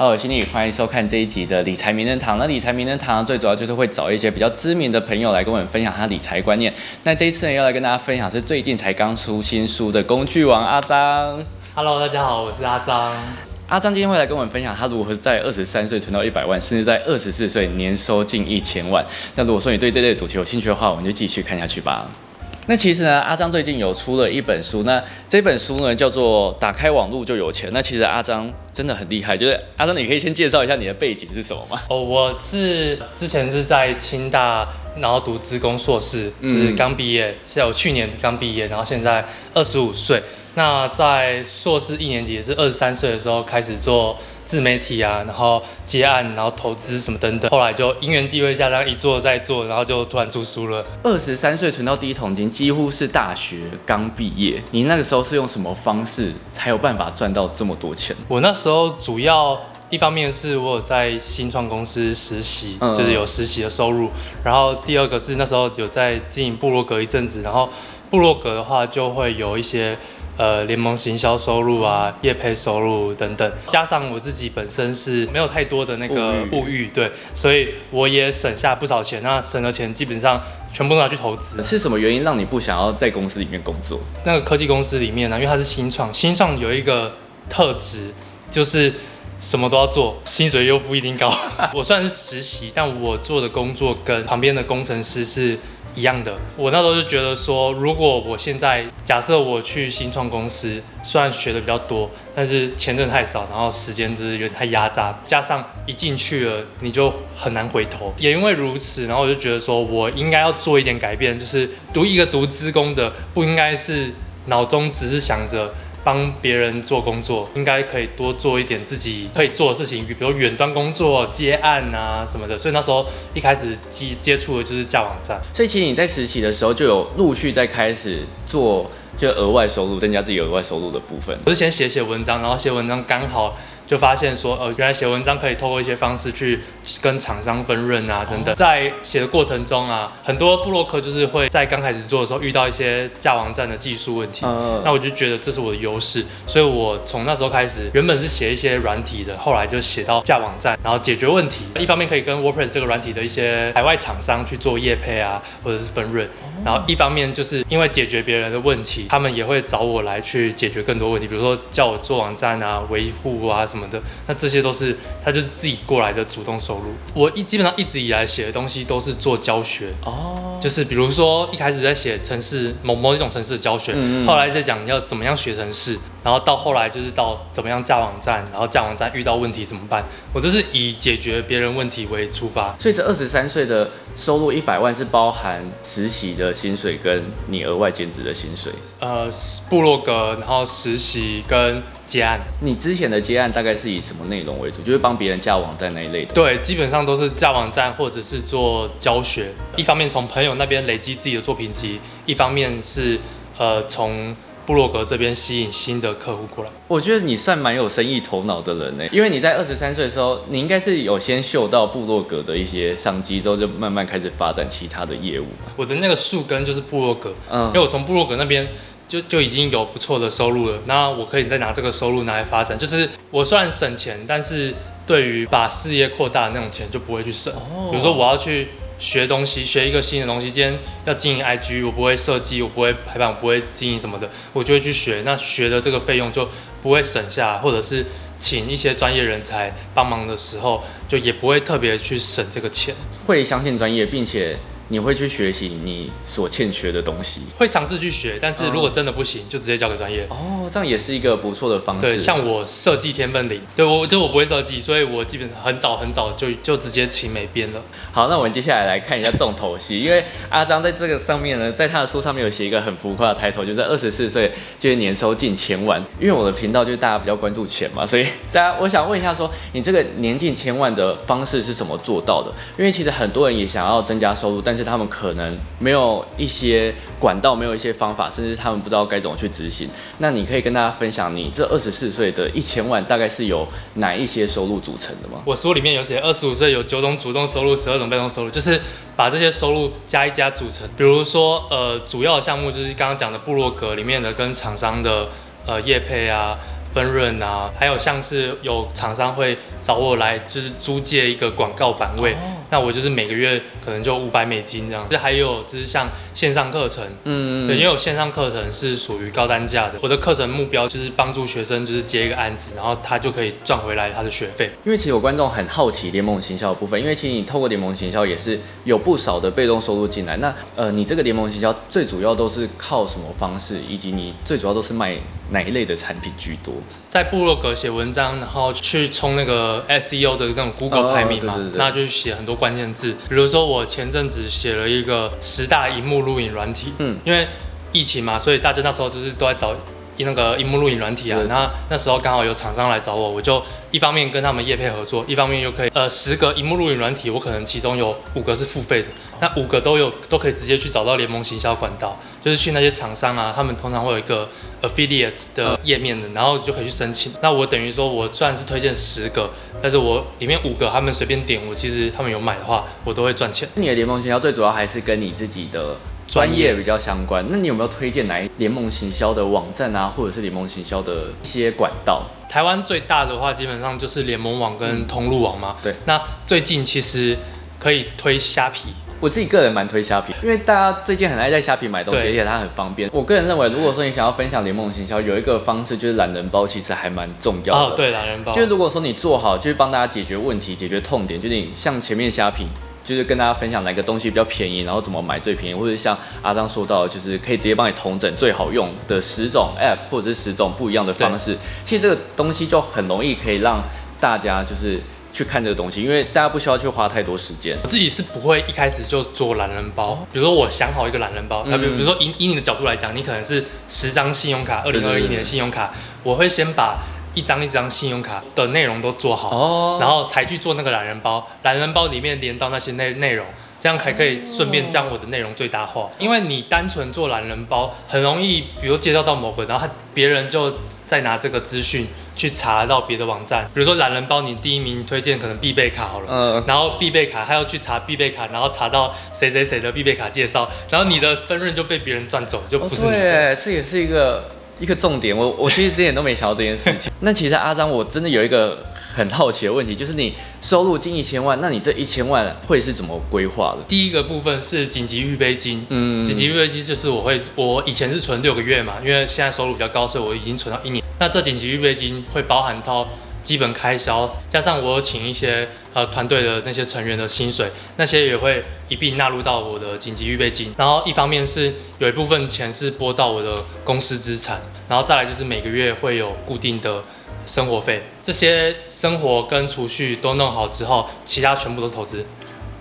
Hello，心理欢迎收看这一集的理财名人堂。那理财名人堂最主要就是会找一些比较知名的朋友来跟我们分享他理财观念。那这一次呢，要来跟大家分享是最近才刚出新书的工具王阿张。Hello，大家好，我是阿张。阿张今天会来跟我们分享他如何在二十三岁存到一百万，甚至在二十四岁年收近一千万。那如果说你对这类主题有兴趣的话，我们就继续看下去吧。那其实呢，阿张最近有出了一本书，那这本书呢叫做《打开网络就有钱》。那其实阿张真的很厉害，就是阿张，你可以先介绍一下你的背景是什么吗？哦，我是之前是在清大，然后读资工硕士，就是刚毕业，是我去年刚毕业，然后现在二十五岁。那在硕士一年级，也是二十三岁的时候开始做自媒体啊，然后接案，然后投资什么等等。后来就因缘际会下，这样一做再做，然后就突然出书了。二十三岁存到第一桶金，几乎是大学刚毕业。你那个时候是用什么方式才有办法赚到这么多钱？我那时候主要一方面是我有在新创公司实习，嗯就是有实习的收入，然后第二个是那时候有在经营部落格一阵子，然后部落格的话就会有一些。呃，联盟行销收入啊，业配收入等等，加上我自己本身是没有太多的那个物欲，对，所以我也省下不少钱。那省的钱基本上全部都拿去投资。是什么原因让你不想要在公司里面工作？那个科技公司里面呢，因为它是新创，新创有一个特质就是什么都要做，薪水又不一定高。我虽然是实习，但我做的工作跟旁边的工程师是一样的。我那时候就觉得说，如果我现在假设我去新创公司，虽然学的比较多，但是钱真的太少，然后时间就是有点太压榨，加上一进去了你就很难回头。也因为如此，然后我就觉得说我应该要做一点改变，就是读一个读资工的，不应该是脑中只是想着。帮别人做工作，应该可以多做一点自己可以做的事情，比如远端工作、接案啊什么的。所以那时候一开始接接触的就是架网站。所以其实你在实习的时候就有陆续在开始做，就额外收入，增加自己额外收入的部分。我是先写写文章，然后写文章刚好就发现说，呃，原来写文章可以透过一些方式去跟厂商分润啊等等。在写的过程中啊，很多布洛克就是会在刚开始做的时候遇到一些架网站的技术问题。嗯那我就觉得这是我的优势，所以我从那时候开始，原本是写一些软体的，后来就写到架网站，然后解决问题。一方面可以跟 WordPress 这个软体的一些海外厂商去做业配啊，或者是分润，然后一方面就是因为解决别人的问题，他们也会找我来去解决更多问题，比如说叫我做网站啊、维护啊什么的，那这些都是他就是自己过来的主动收入。我一基本上一直以来写的东西都是做教学，哦，就是比如说一开始在写城市某某一种城市的教学，嗯嗯后来在讲要怎么样学城市，然后到后来就是到怎么样架网站，然后架网站遇到问题怎么办，我就是以解决别人问题为出发。所以这二十三岁的收入一百万是包含实习的薪水跟你额外兼职的薪水。呃，部落格，然后实习跟接案，你之前的接案大概是以什么内容为主？就是帮别人架网站那一类的。对，基本上都是架网站或者是做教学。一方面从朋友那边累积自己的作品集，一方面是呃从部落格这边吸引新的客户过来。我觉得你算蛮有生意头脑的人呢，因为你在二十三岁的时候，你应该是有先嗅到部落格的一些商机，之后就慢慢开始发展其他的业务。我的那个树根就是部落格，嗯因为我从部落格那边就就已经有不错的收入了，那我可以再拿这个收入拿来发展。就是我虽然省钱，但是对于把事业扩大的那种钱就不会去省。哦比如说我要去学东西，学一个新的东西，今天要经营 IG，我不会设计，我不会排版，我不会经营什么的，我就会去学。那学的这个费用就不会省下，或者是请一些专业人才帮忙的时候，就也不会特别去省这个钱。会相信专业，并且你会去学习你所欠缺的东西。会尝试去学，但是如果真的不行，就直接交给专业。哦，这样也是一个不错的方式。对，像我设计天分零，对我就我不会设计，所以我基本上很早很早就就直接请美编了。好，那我们接下来来看一下重头戏，因为阿张在这个上面呢，在他的书上面有写一个很浮夸的抬头，就是二十四岁就是年收近千万。因为我的频道就是大家比较关注钱嘛，所以 大家我想问一下说，你这个年近千万的方式是怎么做到的？因为其实很多人也想要增加收入，但是他们可能没有一些管道，没有一些方法，甚至他们不知道该怎么去执行。那你可以跟大家分享，你这二十四岁的一千万大概是由哪一些收入组成的吗？我书里面有写，二十五岁有九种主动收入，十二种被动收入，就是把这些收入加一加组成。比如说，呃，主要的项目就是刚刚讲的部落格里面的跟厂商的呃业配啊、分润啊，还有像是有厂商会找我来就是租借一个广告版位，哦那我就是每个月可能就五百美金这样。这还有就是像线上课程，嗯对，因为我线上课程是属于高单价的，我的课程目标就是帮助学生就是接一个案子，然后他就可以赚回来他的学费。因为其实有观众很好奇联盟行销的部分，因为其实你透过联盟行销也是有不少的被动收入进来。那呃，你这个联盟行销最主要都是靠什么方式，以及你最主要都是卖哪一类的产品居多？在部落格写文章，然后去冲那个 SEO 的那种 Google 哦排名嘛，对对对那就是写很多关键字。比如说我前阵子写了一个十大荧幕录影软体，嗯，因为疫情嘛，所以大家那时候就是都在找那个荧幕录影软体啊。那那时候刚好有厂商来找我，我就一方面跟他们业配合作，一方面又可以呃十个荧幕录影软体，我可能其中有五个是付费的，那五个都有都可以直接去找到联盟行销管道，就是去那些厂商啊，他们通常会有一个 affiliate 的页面的，然后就可以去申请。那我等于说我虽然是推荐十个，但是我里面五个他们随便点，我其实他们有买的话，我都会赚钱。你的联盟行销最主要还是跟你自己的专业比较相关。那你有没有推荐哪一联盟行销的网站啊，或者是联盟行销的一些管道？台湾最大的话，基本上就是联盟网跟通路网嘛。对那最近其实可以推虾皮，我自己个人蛮推虾皮，因为大家最近很爱在虾皮买东西，而且它很方便。我个人认为，如果说你想要分享联盟行销，有一个方式就是懒人包，其实还蛮重要的。哦，对，懒人包，就是如果说你做好，就是帮大家解决问题、解决痛点，就是你像前面虾皮，就是跟大家分享哪个东西比较便宜，然后怎么买最便宜，或者像阿张说到，就是可以直接帮你同整最好用的十种 App 或者是十种不一样的方式。其实这个东西就很容易可以让大家就是去看这个东西，因为大家不需要去花太多时间。我自己是不会一开始就做懒人包。比如说我想好一个懒人包，那、比比如说以以你的角度来讲，你可能是十张信用卡，二零二一年的信用卡，我会先把一张一张信用卡的内容都做好，哦然后才去做那个懒人包。懒人包里面连到那些内内容。这样才可以顺便将我的内容最大化，因为你单纯做懒人包，很容易，比如介绍到某个，然后他别人就再拿这个资讯去查到别的网站，比如说懒人包，你第一名推荐可能必备卡好了，嗯，然后必备卡，他要去查必备卡，然后查到谁谁谁的必备卡介绍，然后你的分润就被别人赚走，就不是你的。哦对，这也是一个一个重点。我我其实之前都没想到这件事情。那其实阿张，我真的有一个很好奇的问题，就是你收入近一千万，那你这一千万会是怎么规划的？第一个部分是紧急预备金，嗯紧急预备金就是我会，我以前是存六个月嘛，因为现在收入比较高，所以我已经存到一年。那这紧急预备金会包含到基本开销，加上我有请一些呃团队的那些成员的薪水，那些也会一并纳入到我的紧急预备金。然后一方面是有一部分钱是拨到我的公司资产，然后再来就是每个月会有固定的生活费，这些生活跟储蓄都弄好之后，其他全部都投资。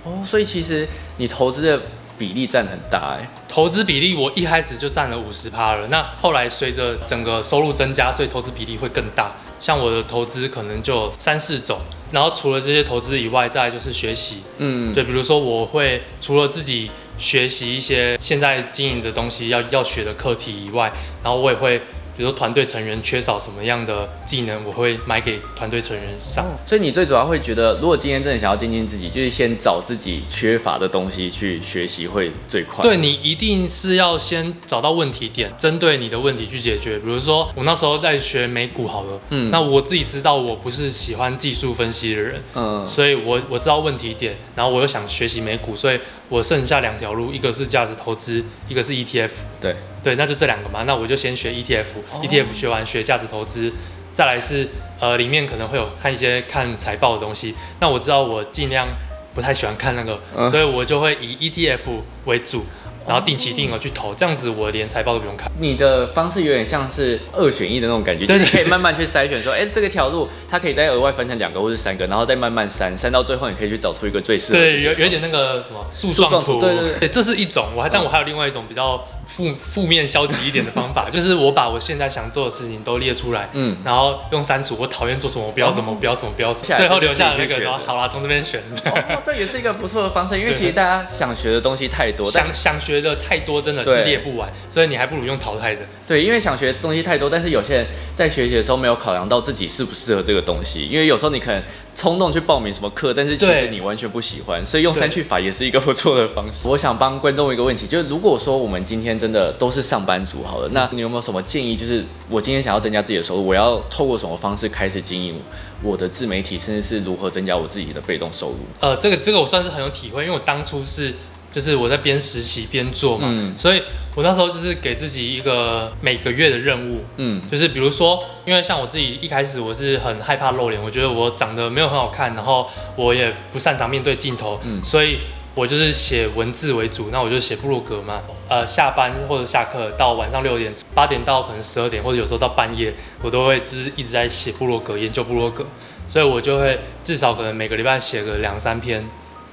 哦，所以其实你投资的比例占很大哎。投资比例我一开始就占了五十趴了，那后来随着整个收入增加，所以投资比例会更大。像我的投资可能就三四种，然后除了这些投资以外，再就是学习。嗯，对，比如说我会除了自己学习一些现在经营的东西要要学的课题以外，然后我也会，比如说团队成员缺少什么样的技能，我会买给团队成员上。所以你最主要会觉得，如果今天真的想要精进自己，就是先找自己缺乏的东西去学习会最快。对你一定是要先找到问题点，针对你的问题去解决。比如说我那时候在学美股好了，嗯那我自己知道我不是喜欢技术分析的人，嗯，所以我我知道问题点，然后我又想学习美股，所以我剩下两条路，一个是价值投资，一个是 ETF。对，对，那就这两个嘛，那我就先学 ETF，ETF、哦。学完学价值投资，再来是呃里面可能会有看一些看财报的东西，那我知道我尽量不太喜欢看那个，嗯。所以我就会以 ETF 为主，然后定期定额去投，这样子我连财报都不用看。你的方式有点像是二选一的那种感觉，就是你可以慢慢去筛选，说，哎、这个条路它可以再额外分成两个或是三个，然后再慢慢删，删到最后你可以去找出一个最适合对，有有一点那个什么树树状图，状图对对对。这是一种，我还但我还有另外一种比较负负面消极一点的方法，就是我把我现在想做的事情都列出来，嗯，然后用删除，我讨厌做什么，我不要什么，哦我不要什么，不要什么，最后留下来那个，然后好啦，从这边选。哦，这也是一个不错的方式，因为其实大家想学的东西太多，但想想学学的太多，真的是列不完，所以你还不如用淘汰的。对，因为想学的东西太多，但是有些人在学习的时候没有考量到自己适不适合这个东西，因为有时候你可能冲动去报名什么课，但是其实你完全不喜欢，所以用对删去法也是一个不错的方式。我想帮观众一个问题，就是如果说我们今天真的都是上班族好了，那你有没有什么建议？就是我今天想要增加自己的收入，我要透过什么方式开始经营我的自媒体，甚至是如何增加我自己的被动收入？呃，这个这个我算是很有体会，因为我当初是就是我在边实习边做嘛，嗯。所以我那时候就是给自己一个每个月的任务，嗯，就是比如说，因为像我自己一开始我是很害怕露脸，我觉得我长得没有很好看，然后我也不擅长面对镜头，嗯。所以我就是写文字为主，那我就写部落格嘛，呃，下班或者下课到晚上六点、八点到可能十二点，或者有时候到半夜，我都会就是一直在写部落格，研究部落格，所以我就会至少可能每个礼拜写个两三篇。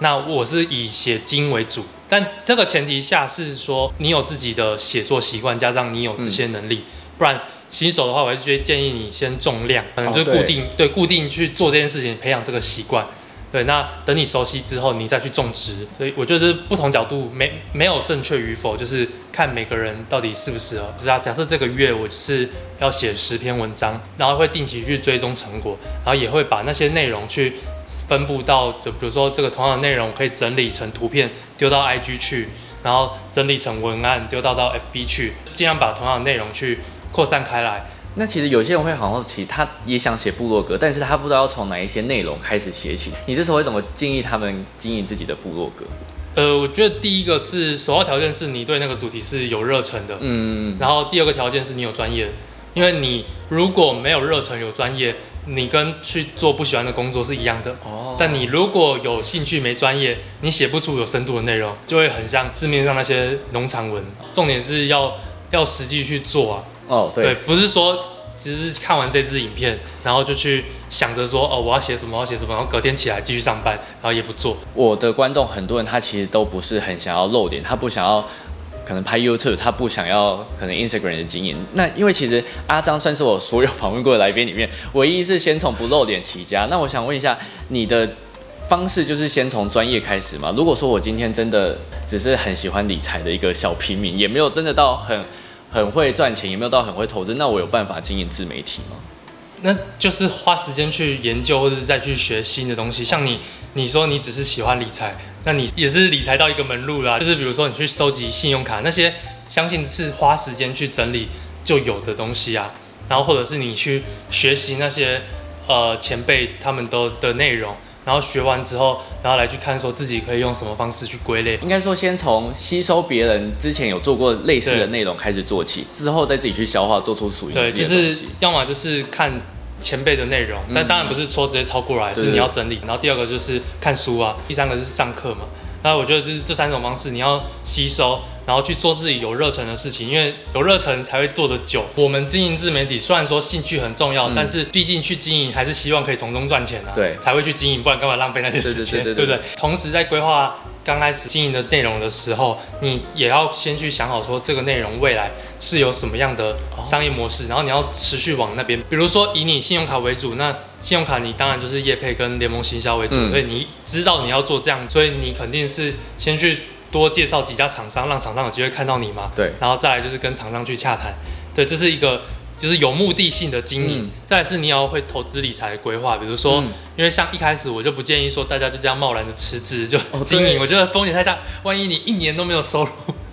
那我是以写经为主，但这个前提下是说你有自己的写作习惯，加上你有这些能力，不然新手的话，我还是觉得建议你先重量，可能就固定、对固定去做这件事情，培养这个习惯。对，那等你熟悉之后，你再去种植。所以我觉得是不同角度没没有正确与否，就是看每个人到底适不适合。只要假设这个月我就是要写十篇文章，然后会定期去追踪成果，然后也会把那些内容去分布到，就比如说这个同样的内容可以整理成图片丢到 IG 去，然后整理成文案丢到到 FB 去，尽量把同样的内容去扩散开来。那其实有些人会很好奇，他也想写部落格，但是他不知道要从哪一些内容开始写起。你这时候会怎么建议他们经营自己的部落格？呃，我觉得第一个是首要条件是你对那个主题是有热忱的，嗯，然后第二个条件是你有专业，因为你如果没有热忱有专业，你跟去做不喜欢的工作是一样的。哦，但你如果有兴趣没专业，你写不出有深度的内容，就会很像市面上那些农场文。重点是要要实际去做啊，哦，对，不是说只是看完这支影片，然后就去想着说哦我要写什么我要写什么，然后隔天起来继续上班，然后也不做。我的观众很多人他其实都不是很想要露脸，他不想要可能拍 YouTube，他不想要可能 Instagram 的经营。那因为其实阿张算是我所有访问过的来宾里面，唯一是先从不露脸起家。那我想问一下，你的方式就是先从专业开始吗？如果说我今天真的只是很喜欢理财的一个小平民，也没有真的到很很会赚钱，也没有到很会投资，那我有办法经营自媒体吗？那就是花时间去研究或者再去学新的东西。像你，你说你只是喜欢理财，那你也是理财到一个门路啦。就是比如说你去收集信用卡那些，相信是花时间去整理就有的东西啊。然后或者是你去学习那些呃前辈他们都的内容，然后学完之后，然后来去看说自己可以用什么方式去归类。应该说先从吸收别人之前有做过类似的内容开始做起，之后再自己去消化，做出属于对，自己就是的东西。要么就是看前辈的内容，嗯但当然不是说直接抄过来，对是你要整理。然后第二个就是看书啊，第三个是上课嘛。那我觉得就是这三种方式，你要吸收，然后去做自己有热忱的事情，因为有热忱才会做得久。我们经营自媒体，虽然说兴趣很重要，嗯但是毕竟去经营还是希望可以从中赚钱啊，对才会去经营，不然干嘛浪费那些时间，对不对？同时在规划刚开始经营的内容的时候，你也要先去想好说这个内容未来是有什么样的商业模式，然后你要持续往那边。比如说以你信用卡为主，那信用卡你当然就是业配跟联盟行销为主，嗯所以你知道你要做这样，所以你肯定是先去多介绍几家厂商，让厂商有机会看到你嘛。对，然后再来就是跟厂商去洽谈，对，这是一个就是有目的性的经营。嗯再来是你要会投资理财的规划，比如说，嗯因为像一开始我就不建议说大家就这样贸然的辞职就哦经营，对我觉得风险太大，万一你一年都没有收入，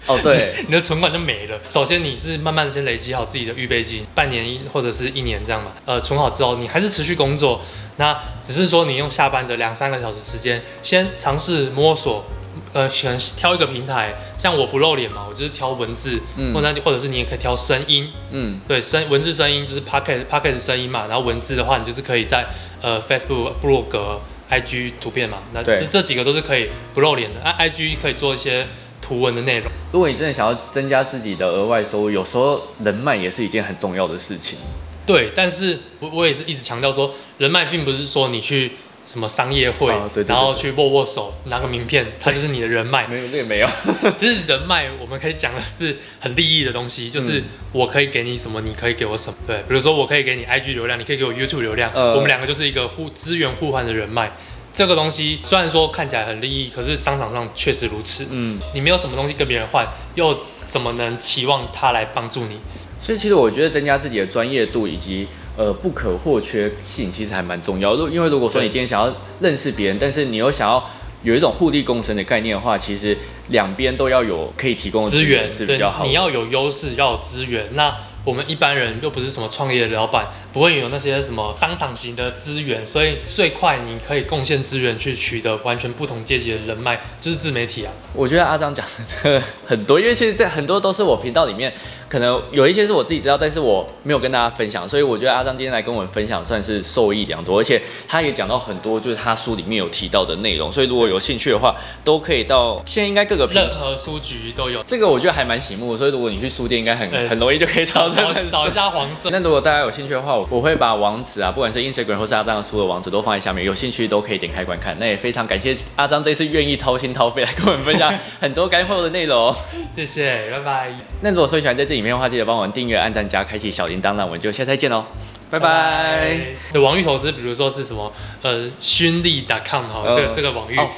哦对，你的存款就没了。首先你是慢慢的先累积好自己的预备金，半年或者是一年这样嘛，呃，存好之后你还是持续工作，那只是说你用下班的两三个小时时间，先尝试摸索。呃，选挑一个平台，像我不露脸嘛，我就是挑文字，嗯或者或者是你也可以挑声音，嗯，对，声文字声音就是 Pocket Pocket 声音嘛，然后文字的话，你就是可以在呃 Facebook、部落格、IG 图片嘛，那对这这几个都是可以不露脸的。啊，IG 可以做一些图文的内容。如果你真的想要增加自己的额外收入，有时候人脉也是一件很重要的事情。对，但是我我也是一直强调说，人脉并不是说你去什么商业会，哦对对对然后去握握手拿个名片，他就是你的人脉。没有，这个没有。其实人脉我们可以讲的是很利益的东西，就是嗯我可以给你什么，你可以给我什么。对，比如说我可以给你 IG 流量，你可以给我 YouTube 流量，呃我们两个就是一个互资源互换的人脉。这个东西虽然说看起来很利益，可是商场上确实如此。嗯，你没有什么东西跟别人换，又怎么能期望他来帮助你？所以其实我觉得增加自己的专业度以及呃不可或缺性，其实还蛮重要。如因为如果说你今天想要认识别人，但是你又想要有一种互利共生的概念的话，其实两边都要有可以提供的资源对是比较好，的。你要有优势，要有资源。那我们一般人又不是什么创业的老板，不会有那些什么商场型的资源，所以最快你可以贡献资源去取得完全不同阶级的人脉，就是自媒体啊。我觉得阿张讲的这个很多，因为其实这很多都是我频道里面可能有一些是我自己知道，但是我没有跟大家分享，所以我觉得阿张今天来跟我们分享，算是受益良多，而且他也讲到很多就是他书里面有提到的内容，所以如果有兴趣的话，都可以到现在应该各个平任何书局都有。这个我觉得还蛮醒目的，所以如果你去书店，应该很很容易就可以找找找一下黄色。那如果大家有兴趣的话，我我会把网址啊，不管是 Instagram 或是阿张的书的网址都放在下面，有兴趣都可以点开观看。那也非常感谢阿张这次愿意掏心掏肺来跟我们分享很多干货的内容。谢谢，拜拜，那如果说喜欢这支影片的话，记得帮我们订阅、按赞加开启小铃铛，那我们就下次再见喽，拜拜。。对，网域投资，比如说是什么呃勋利 .com 哈，哦这个这个网域。哦，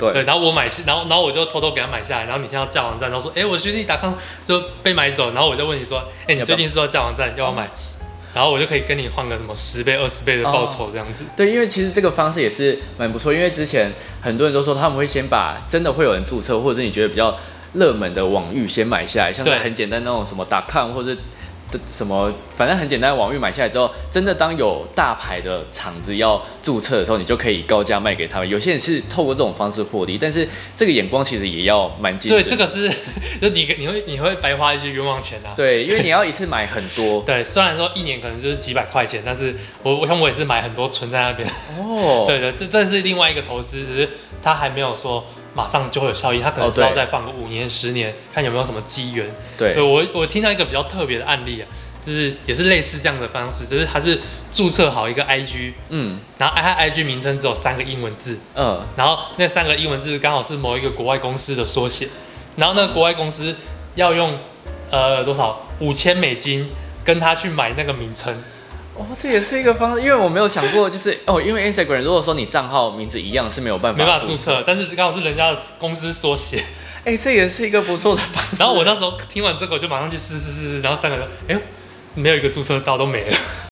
对，对，然后我买下，然后然后我就偷偷给他买下来，然后你现在要架网站，然后说，哎，我勋利 .com 就被买走，然后我就问你说，哎，你最近是要架网站，要不要买？然后我就可以跟你换个什么十倍、二十倍的报酬这样子。对，因为其实这个方式也是蛮不错，因为之前很多人都说他们会先把真的会有人注册，或者是你觉得比较热门的网域先买下来，像很简单那种什么 .com 或者的什么，反正很简单的网域买下来之后，真的当有大牌的厂子要注册的时候，你就可以高价卖给他们。有些人是透过这种方式获利，但是这个眼光其实也要蛮精准。对，这个是，就你你会你会白花一些冤枉钱啊。对，因为你要一次买很多对，虽然说一年可能就是几百块钱，但是我我想我也是买很多存在那边。哦。对对，这这是另外一个投资，只是他还没有说马上就会有效益，他可能哦对。是要再放个五年、十年，看有没有什么机缘。对。对我我听到一个比较特别的案例啊，就是也是类似这样的方式，就是他是注册好一个 IG，嗯。然后他 IG 名称只有三个英文字，嗯。然后那三个英文字刚好是某一个国外公司的缩写，然后那个国外公司要用呃多少？五千美金跟他去买那个名称，哦，这也是一个方式，因为我没有想过，就是哦，因为 Instagram 如果说你账号名字一样是没有办法没办法注册，但是刚好是人家的公司缩写。哎、这也是一个不错的方式。然后我那时候听完这个，我就马上去试试试试，然后三个人，哎呦，没有一个注册到都没了。